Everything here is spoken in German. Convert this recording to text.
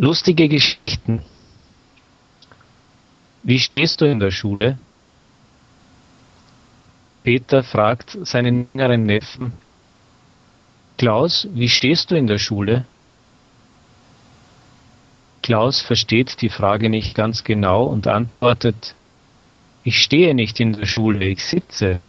Lustige Geschichten. Wie stehst du in der Schule? Peter fragt seinen jüngeren Neffen. Klaus, wie stehst du in der Schule? Klaus versteht die Frage nicht ganz genau und antwortet, ich stehe nicht in der Schule, ich sitze.